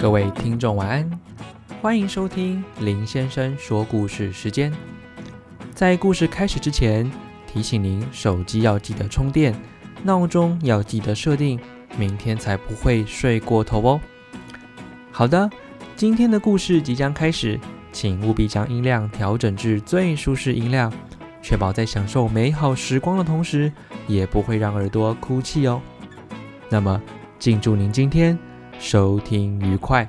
各位听众晚安，欢迎收听林先生说故事时间。在故事开始之前，提醒您手机要记得充电，闹钟要记得设定，明天才不会睡过头哦。好的，今天的故事即将开始，请务必将音量调整至最舒适音量，确保在享受美好时光的同时，也不会让耳朵哭泣哦。那么，敬祝您今天收听愉快。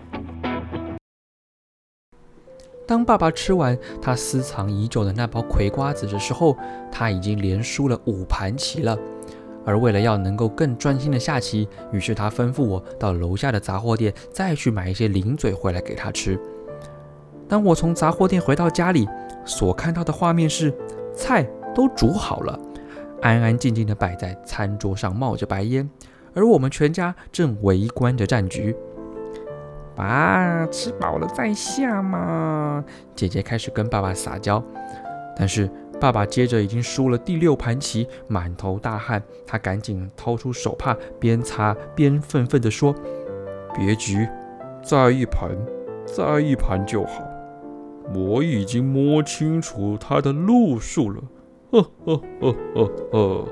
当爸爸吃完他私藏已久的那包葵瓜子的时候，他已经连输了五盘棋了。而为了要能够更专心的下棋，于是他吩咐我到楼下的杂货店再去买一些零嘴回来给他吃。当我从杂货店回到家里，所看到的画面是菜都煮好了，安安静静的摆在餐桌上，冒着白烟。而我们全家正围观着战局。爸，吃饱了再下嘛！姐姐开始跟爸爸撒娇，但是爸爸接着已经输了第六盘棋，满头大汗，他赶紧掏出手帕，边擦边愤愤地说：“别急，再一盘，再一盘就好。我已经摸清楚他的路数了。”呵呵呵呵呵。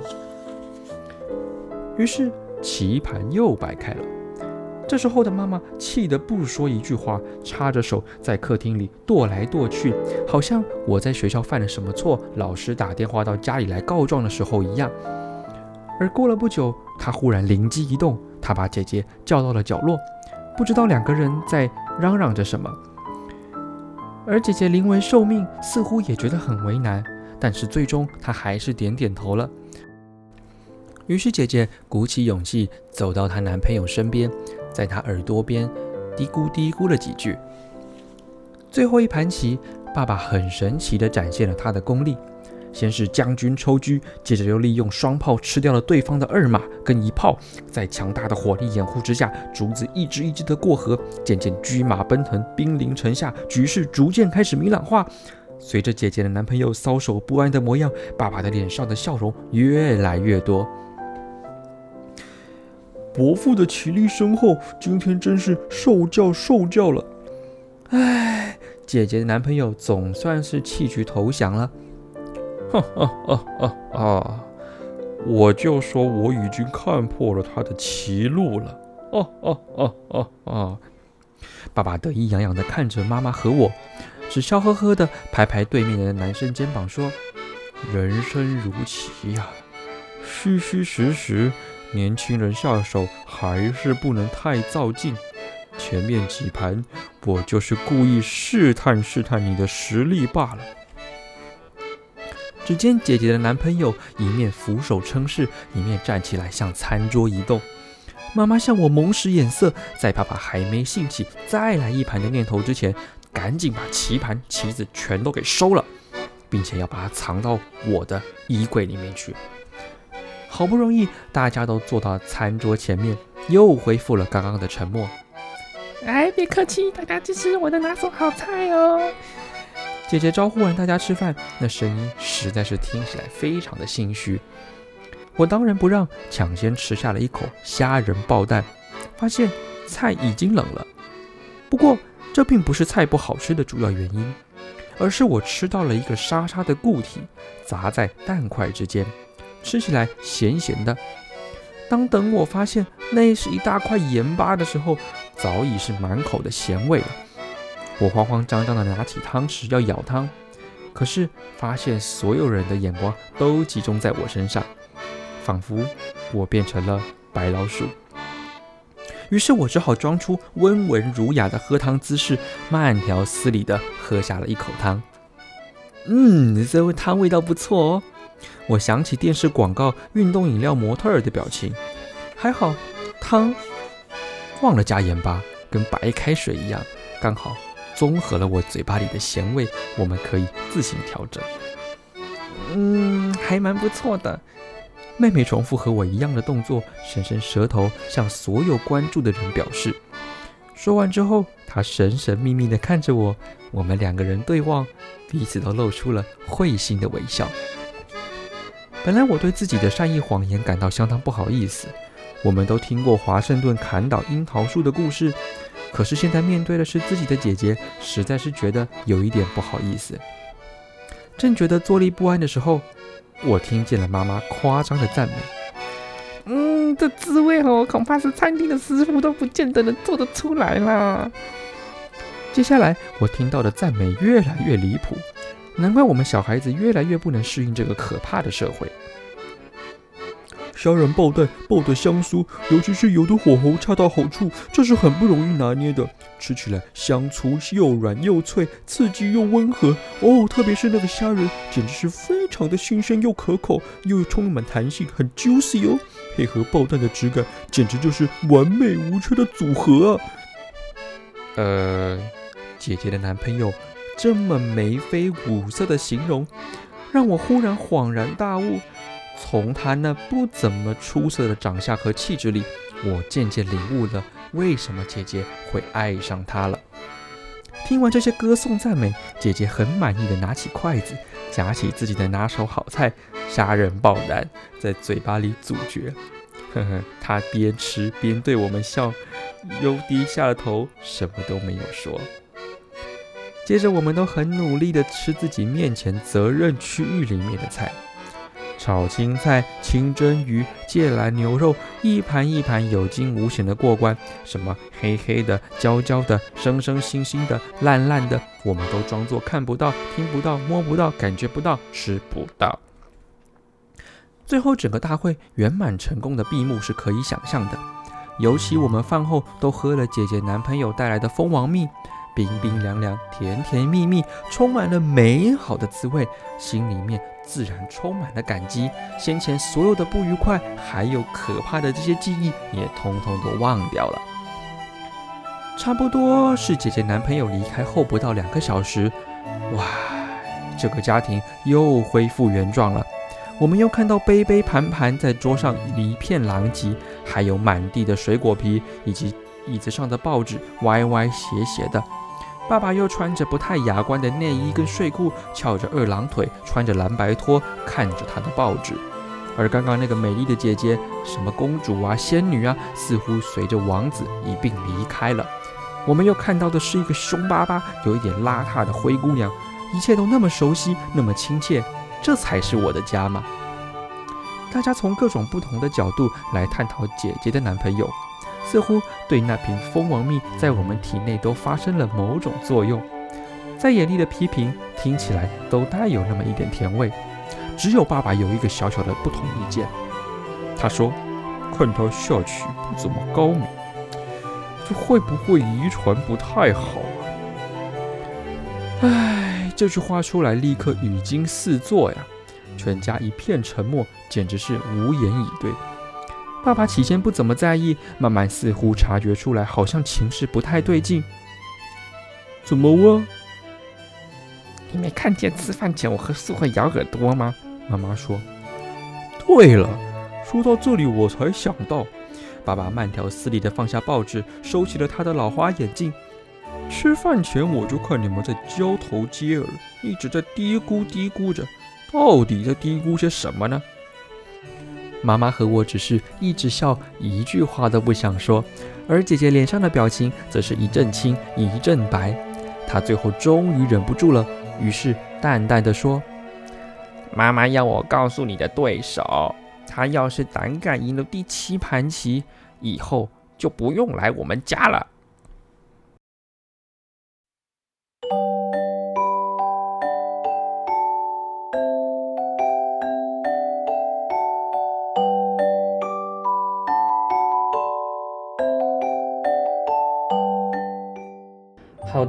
于是。棋盘又摆开了，这时候的妈妈气得不说一句话，插着手在客厅里踱来踱去，好像我在学校犯了什么错，老师打电话到家里来告状的时候一样。而过了不久，她忽然灵机一动，她把姐姐叫到了角落，不知道两个人在嚷嚷着什么。而姐姐临危受命，似乎也觉得很为难，但是最终她还是点点头了。于是姐姐鼓起勇气走到她男朋友身边，在他耳朵边嘀咕嘀咕了几句。最后一盘棋，爸爸很神奇地展现了他的功力。先是将军抽车，接着又利用双炮吃掉了对方的二马跟一炮，在强大的火力掩护之下，竹子一只一只的过河，渐渐车马奔腾，兵临城下，局势逐渐开始明朗化。随着姐姐的男朋友搔首不安的模样，爸爸的脸上的笑容越来越多。伯父的体力深厚，今天真是受教受教了。唉，姐姐的男朋友总算是弃局投降了。哈哈哈哈哈！我就说我已经看破了他的棋路了。哦哦哦哦哦！爸爸得意洋洋地看着妈妈和我，只笑呵呵地拍拍对面的男生肩膀说：“人生如棋呀，虚虚实实。”年轻人下手还是不能太造劲。前面几盘我就是故意试探试探你的实力罢了。只见姐姐的男朋友一面俯首称是，一面站起来向餐桌移动。妈妈向我猛使眼色，在爸爸还没兴起再来一盘的念头之前，赶紧把棋盘棋子全都给收了，并且要把它藏到我的衣柜里面去。好不容易，大家都坐到餐桌前面，又恢复了刚刚的沉默。哎，别客气，大家去吃我的拿手好菜哦！姐姐招呼完大家吃饭，那声音实在是听起来非常的心虚。我当仁不让，抢先吃下了一口虾仁爆蛋，发现菜已经冷了。不过，这并不是菜不好吃的主要原因，而是我吃到了一个沙沙的固体砸在蛋块之间。吃起来咸咸的。当等我发现那是一大块盐巴的时候，早已是满口的咸味了。我慌慌张张地拿起汤匙要舀汤，可是发现所有人的眼光都集中在我身上，仿佛我变成了白老鼠。于是我只好装出温文儒雅的喝汤姿势，慢条斯理地喝下了一口汤。嗯，这味汤味道不错哦。我想起电视广告运动饮料模特儿的表情，还好汤忘了加盐巴，跟白开水一样，刚好综合了我嘴巴里的咸味，我们可以自行调整。嗯，还蛮不错的。妹妹重复和我一样的动作，伸伸舌头向所有关注的人表示。说完之后，她神神秘秘地看着我，我们两个人对望，彼此都露出了会心的微笑。本来我对自己的善意谎言感到相当不好意思。我们都听过华盛顿砍倒樱桃树的故事，可是现在面对的是自己的姐姐，实在是觉得有一点不好意思。正觉得坐立不安的时候，我听见了妈妈夸张的赞美。嗯，这滋味哦，恐怕是餐厅的师傅都不见得能做得出来啦。接下来我听到的赞美越来越离谱，难怪我们小孩子越来越不能适应这个可怕的社会。虾仁爆蛋爆的香酥，尤其是油的火候恰到好处，这是很不容易拿捏的。吃起来香粗又软又脆，刺激又温和。哦，特别是那个虾仁，简直是非常的新鲜又可口，又充满弹性，很 juicy 哦。配合爆蛋的质感，简直就是完美无缺的组合啊！呃，姐姐的男朋友这么眉飞五色的形容，让我忽然恍然大悟。从他那不怎么出色的长相和气质里，我渐渐领悟了为什么姐姐会爱上他了。听完这些歌颂赞美，姐姐很满意的拿起筷子，夹起自己的拿手好菜——虾仁爆蛋，在嘴巴里咀嚼。呵呵，她边吃边对我们笑，又低下了头，什么都没有说。接着，我们都很努力的吃自己面前责任区域里面的菜。炒青菜、清蒸鱼、芥蓝牛肉，一盘一盘有惊无险的过关。什么黑黑的、焦焦的、生生腥腥的、烂烂的，我们都装作看不到、听不到、摸不到、感觉不到、吃不到。最后，整个大会圆满成功的闭幕是可以想象的。尤其我们饭后都喝了姐姐男朋友带来的蜂王蜜。冰冰凉凉，甜甜蜜蜜，充满了美好的滋味，心里面自然充满了感激。先前所有的不愉快，还有可怕的这些记忆，也通通都忘掉了。差不多是姐姐男朋友离开后不到两个小时，哇，这个家庭又恢复原状了。我们又看到杯杯盘盘在桌上一片狼藉，还有满地的水果皮，以及椅子上的报纸歪歪斜斜的。爸爸又穿着不太雅观的内衣跟睡裤，翘着二郎腿，穿着蓝白拖，看着他的报纸。而刚刚那个美丽的姐姐，什么公主啊、仙女啊，似乎随着王子一并离开了。我们又看到的是一个凶巴巴、有一点邋遢的灰姑娘。一切都那么熟悉，那么亲切，这才是我的家吗？大家从各种不同的角度来探讨姐姐的男朋友。似乎对那瓶蜂王蜜在我们体内都发生了某种作用，再严厉的批评听起来都带有那么一点甜味。只有爸爸有一个小小的不同意见，他说：“看他下去不怎么高明，这会不会遗传不太好啊？”唉，这句话出来立刻语惊四座呀，全家一片沉默，简直是无言以对。爸爸起先不怎么在意，慢慢似乎察觉出来，好像情势不太对劲。怎么了？你没看见吃饭前我和素慧咬耳朵吗？妈妈说。对了，说到这里我才想到，爸爸慢条斯理地放下报纸，收起了他的老花眼镜。吃饭前我就看你们在交头接耳，一直在嘀咕嘀咕着，到底在嘀咕些什么呢？妈妈和我只是一直笑，一句话都不想说，而姐姐脸上的表情则是一阵青一阵白。她最后终于忍不住了，于是淡淡的说：“妈妈要我告诉你的对手，他要是胆敢赢了第七盘棋，以后就不用来我们家了。”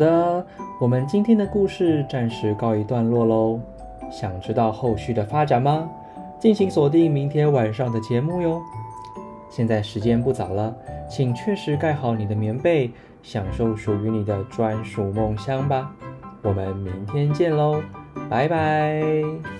好的，我们今天的故事暂时告一段落喽。想知道后续的发展吗？敬请锁定明天晚上的节目哟。现在时间不早了，请确实盖好你的棉被，享受属于你的专属梦乡吧。我们明天见喽，拜拜。